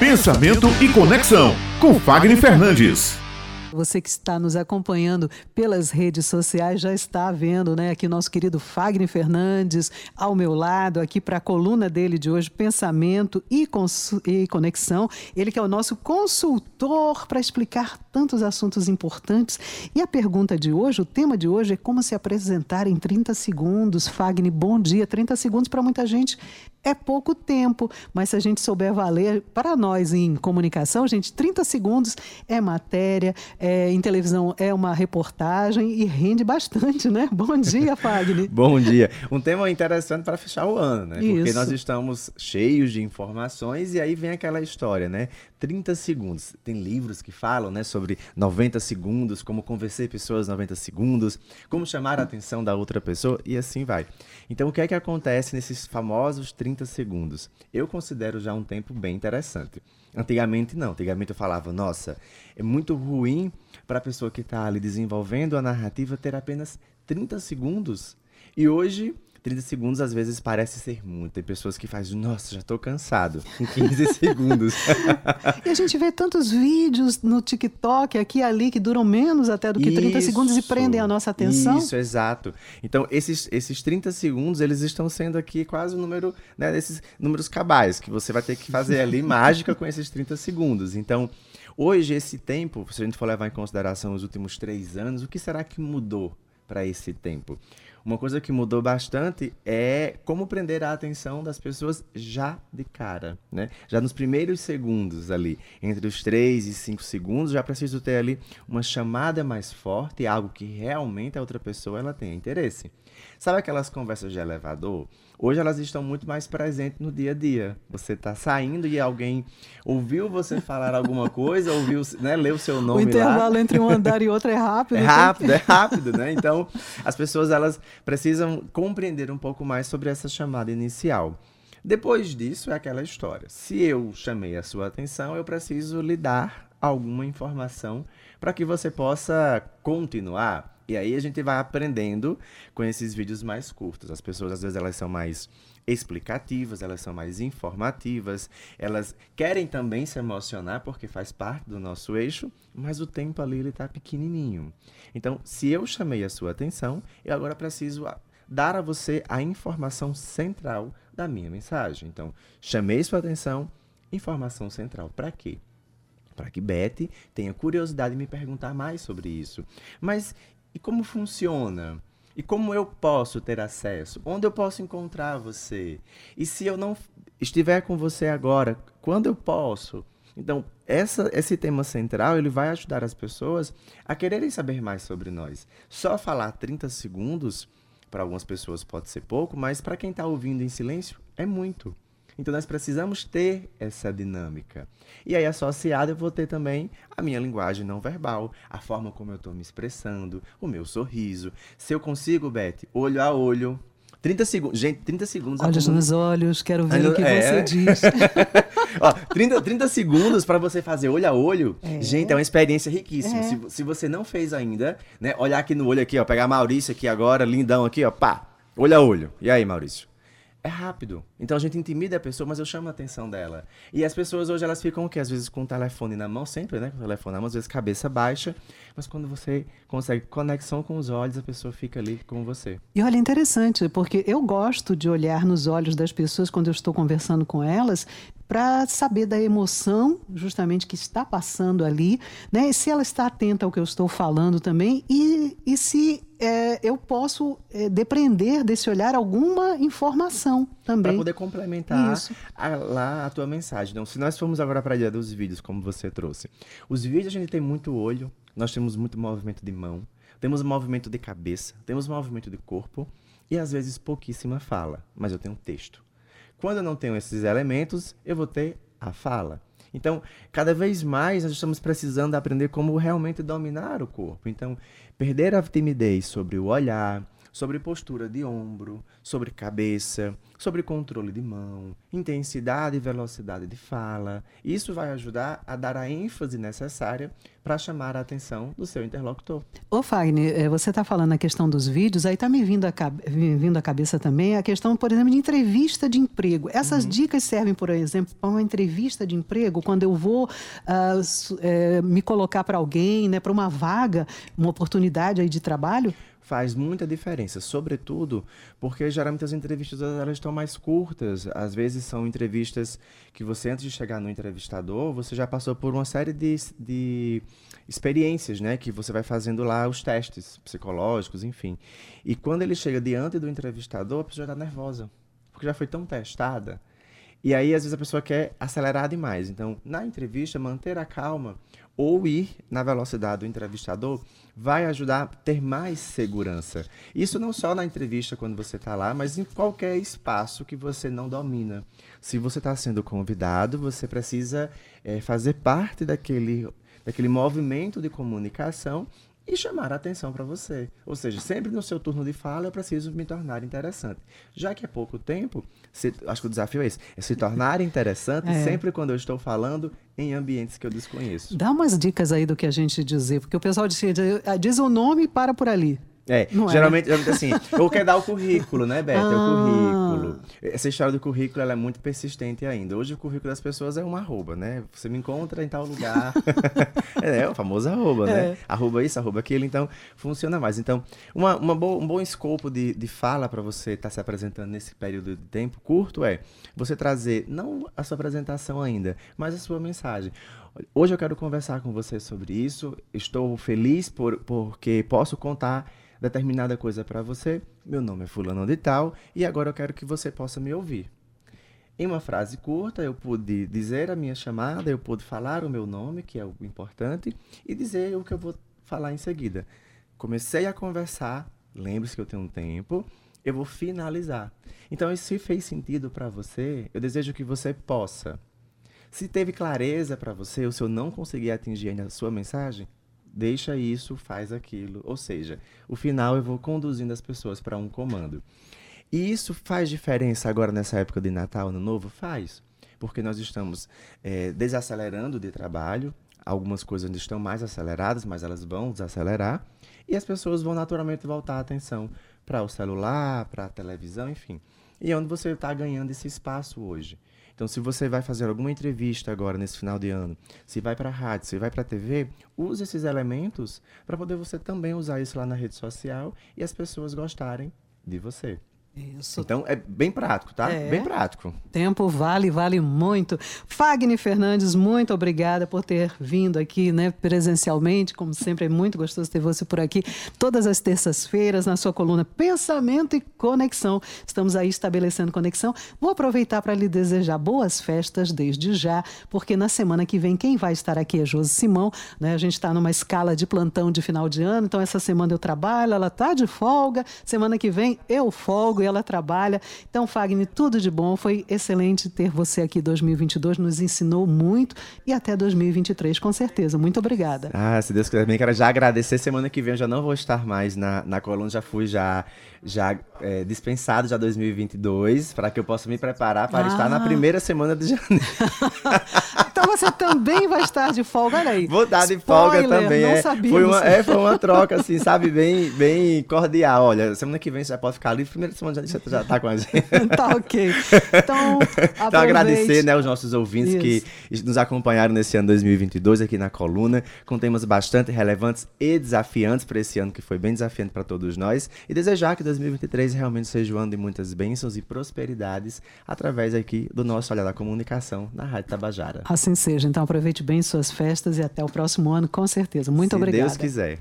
Pensamento e Conexão, com Fagner Fernandes. Você que está nos acompanhando pelas redes sociais já está vendo, né? Aqui nosso querido Fagner Fernandes ao meu lado, aqui para a coluna dele de hoje, Pensamento e, e Conexão. Ele que é o nosso consultor para explicar tantos assuntos importantes. E a pergunta de hoje, o tema de hoje é como se apresentar em 30 segundos. Fagner, bom dia. 30 segundos para muita gente é pouco tempo, mas se a gente souber valer, para nós em comunicação, gente, 30 segundos é matéria, é, em televisão é uma reportagem e rende bastante, né? Bom dia, Fagner. Bom dia. Um tema interessante para fechar o ano, né? Isso. Porque nós estamos cheios de informações e aí vem aquela história, né? 30 segundos. Tem livros que falam, né, sobre 90 segundos, como convencer pessoas 90 segundos, como chamar a atenção da outra pessoa e assim vai. Então, o que é que acontece nesses famosos 30 segundos? Eu considero já um tempo bem interessante. Antigamente não. Antigamente eu falava, nossa, é muito ruim para a pessoa que está ali desenvolvendo a narrativa ter apenas 30 segundos. E hoje 30 segundos às vezes parece ser muito. Tem pessoas que fazem, nossa, já estou cansado, em 15 segundos. e a gente vê tantos vídeos no TikTok, aqui e ali, que duram menos até do que 30 isso, segundos e prendem a nossa atenção. Isso, exato. Então, esses, esses 30 segundos, eles estão sendo aqui quase o número, né, desses números cabais, que você vai ter que fazer ali mágica com esses 30 segundos. Então, hoje, esse tempo, se a gente for levar em consideração os últimos três anos, o que será que mudou para esse tempo? Uma coisa que mudou bastante é como prender a atenção das pessoas já de cara, né? Já nos primeiros segundos ali, entre os 3 e 5 segundos, já preciso ter ali uma chamada mais forte, algo que realmente a outra pessoa ela tenha interesse. Sabe aquelas conversas de elevador? Hoje elas estão muito mais presentes no dia a dia. Você está saindo e alguém ouviu você falar alguma coisa, ouviu, né, leu seu nome O intervalo lá. entre um andar e outro é rápido. É rápido, é rápido, né? Então, as pessoas elas precisam compreender um pouco mais sobre essa chamada inicial. Depois disso é aquela história. Se eu chamei a sua atenção, eu preciso lhe dar alguma informação para que você possa continuar e aí a gente vai aprendendo com esses vídeos mais curtos. As pessoas às vezes elas são mais explicativas, elas são mais informativas, elas querem também se emocionar porque faz parte do nosso eixo, mas o tempo ali ele está pequenininho. Então, se eu chamei a sua atenção, eu agora preciso dar a você a informação central da minha mensagem. Então, chamei sua atenção, informação central. Para quê? Para que Beth tenha curiosidade de me perguntar mais sobre isso. Mas e como funciona? E como eu posso ter acesso? Onde eu posso encontrar você? E se eu não estiver com você agora, quando eu posso? Então, essa, esse tema central ele vai ajudar as pessoas a quererem saber mais sobre nós. Só falar 30 segundos, para algumas pessoas pode ser pouco, mas para quem está ouvindo em silêncio, é muito. Então nós precisamos ter essa dinâmica. E aí, associado, eu vou ter também a minha linguagem não verbal, a forma como eu estou me expressando, o meu sorriso. Se eu consigo, Beth, olho a olho, 30 segundos. Gente, 30 segundos. Olhos nos olhos, quero ver o que é. você diz. Ó, 30, 30 segundos para você fazer olho a olho. É. Gente, é uma experiência riquíssima. É. Se, se você não fez ainda, né? Olhar aqui no olho aqui, ó. Pegar Maurício aqui agora, lindão aqui, ó. Pá. Olho a olho. E aí, Maurício? É rápido. Então a gente intimida a pessoa, mas eu chamo a atenção dela. E as pessoas hoje elas ficam o quê? Às vezes com o telefone na mão, sempre, né? Com o telefone na mão, às vezes cabeça baixa. Mas quando você consegue conexão com os olhos, a pessoa fica ali com você. E olha, interessante, porque eu gosto de olhar nos olhos das pessoas quando eu estou conversando com elas, para saber da emoção justamente que está passando ali, né? E se ela está atenta ao que eu estou falando também e, e se é, eu posso é, depreender desse olhar alguma informação também. Para poder complementar a, lá a tua mensagem. Então, se nós formos agora para a ideia dos vídeos, como você trouxe, os vídeos a gente tem muito olho, nós temos muito movimento de mão, temos movimento de cabeça, temos movimento de corpo e às vezes pouquíssima fala, mas eu tenho texto. Quando eu não tenho esses elementos, eu vou ter a fala. Então, cada vez mais nós estamos precisando aprender como realmente dominar o corpo. Então, perder a timidez sobre o olhar, sobre postura de ombro, sobre cabeça, sobre controle de mão, intensidade e velocidade de fala. Isso vai ajudar a dar a ênfase necessária para chamar a atenção do seu interlocutor. Ô Fagner, eh, você está falando a questão dos vídeos, aí está me vindo a, vindo cabeça também a questão, por exemplo, de entrevista de emprego. Essas uhum. dicas servem, por exemplo, para uma entrevista de emprego, quando eu vou uh, me colocar para alguém, né, para uma vaga, uma oportunidade aí de trabalho? faz muita diferença, sobretudo porque geralmente as entrevistas elas estão mais curtas. Às vezes são entrevistas que você, antes de chegar no entrevistador, você já passou por uma série de, de experiências, né? Que você vai fazendo lá os testes psicológicos, enfim. E quando ele chega diante do entrevistador, a pessoa já está nervosa, porque já foi tão testada. E aí, às vezes, a pessoa quer acelerar demais. Então, na entrevista, manter a calma ou ir na velocidade do entrevistador vai ajudar a ter mais segurança. Isso não só na entrevista quando você está lá, mas em qualquer espaço que você não domina. Se você está sendo convidado, você precisa é, fazer parte daquele, daquele movimento de comunicação e chamar a atenção para você. Ou seja, sempre no seu turno de fala eu preciso me tornar interessante. Já que é pouco tempo, se, acho que o desafio é esse, é se tornar interessante é. sempre quando eu estou falando em ambientes que eu desconheço. Dá umas dicas aí do que a gente dizer, porque o pessoal diz, diz o nome e para por ali. É, não geralmente, é? assim, ou quer dar o currículo, né, Beto? Ah. É o currículo. Essa história do currículo, ela é muito persistente ainda. Hoje o currículo das pessoas é uma arroba, né? Você me encontra em tal lugar. é, é, o famoso arroba, né? é. né? Arroba isso, arroba aquilo, então funciona mais. Então, uma, uma um bom escopo de, de fala para você estar tá se apresentando nesse período de tempo curto é você trazer, não a sua apresentação ainda, mas a sua mensagem. Hoje eu quero conversar com você sobre isso. Estou feliz por, porque posso contar determinada coisa para você. Meu nome é Fulano de Tal e agora eu quero que você possa me ouvir. Em uma frase curta, eu pude dizer a minha chamada, eu pude falar o meu nome, que é o importante, e dizer o que eu vou falar em seguida. Comecei a conversar, lembre-se que eu tenho um tempo, eu vou finalizar. Então, se fez sentido para você, eu desejo que você possa. Se teve clareza para você, ou se eu não conseguir atingir ainda a sua mensagem, deixa isso, faz aquilo. Ou seja, o final eu vou conduzindo as pessoas para um comando. E isso faz diferença agora nessa época de Natal, Ano Novo? Faz. Porque nós estamos é, desacelerando de trabalho, algumas coisas ainda estão mais aceleradas, mas elas vão desacelerar, e as pessoas vão naturalmente voltar a atenção para o celular, para a televisão, enfim. E é onde você está ganhando esse espaço hoje. Então, se você vai fazer alguma entrevista agora nesse final de ano, se vai para a rádio, se vai para a TV, use esses elementos para poder você também usar isso lá na rede social e as pessoas gostarem de você. Isso. Então é bem prático, tá? É. Bem prático. Tempo vale, vale muito. Fagner Fernandes, muito obrigada por ter vindo aqui, né, presencialmente. Como sempre, é muito gostoso ter você por aqui. Todas as terças-feiras, na sua coluna Pensamento e Conexão. Estamos aí estabelecendo conexão. Vou aproveitar para lhe desejar boas festas desde já, porque na semana que vem, quem vai estar aqui é Josi Simão. Né? A gente está numa escala de plantão de final de ano, então essa semana eu trabalho, ela está de folga. Semana que vem eu folgo e ela trabalha. Então, Fagner, tudo de bom. Foi excelente ter você aqui 2022, nos ensinou muito e até 2023, com certeza. Muito obrigada. Ah, se Deus quiser, também quero já agradecer. Semana que vem eu já não vou estar mais na, na coluna, já fui já, já é, dispensado já 2022, para que eu possa me preparar para ah. estar na primeira semana de janeiro. então você também vai estar de folga, olha aí. Vou dar de folga também. Não é. sabia. Foi uma, é, foi uma troca, assim, sabe, bem, bem cordial. Olha, semana que vem você já pode ficar ali, primeira semana já, você já tá com a gente. tá ok. Então, então agradecer né, os nossos ouvintes Isso. que nos acompanharam nesse ano 2022 aqui na coluna, com temas bastante relevantes e desafiantes para esse ano que foi bem desafiante para todos nós. E desejar que 2023 realmente seja um ano de muitas bênçãos e prosperidades através aqui do nosso Olhar da Comunicação na Rádio Tabajara. Assim seja. Então aproveite bem suas festas e até o próximo ano, com certeza. Muito Se obrigada. Se Deus quiser.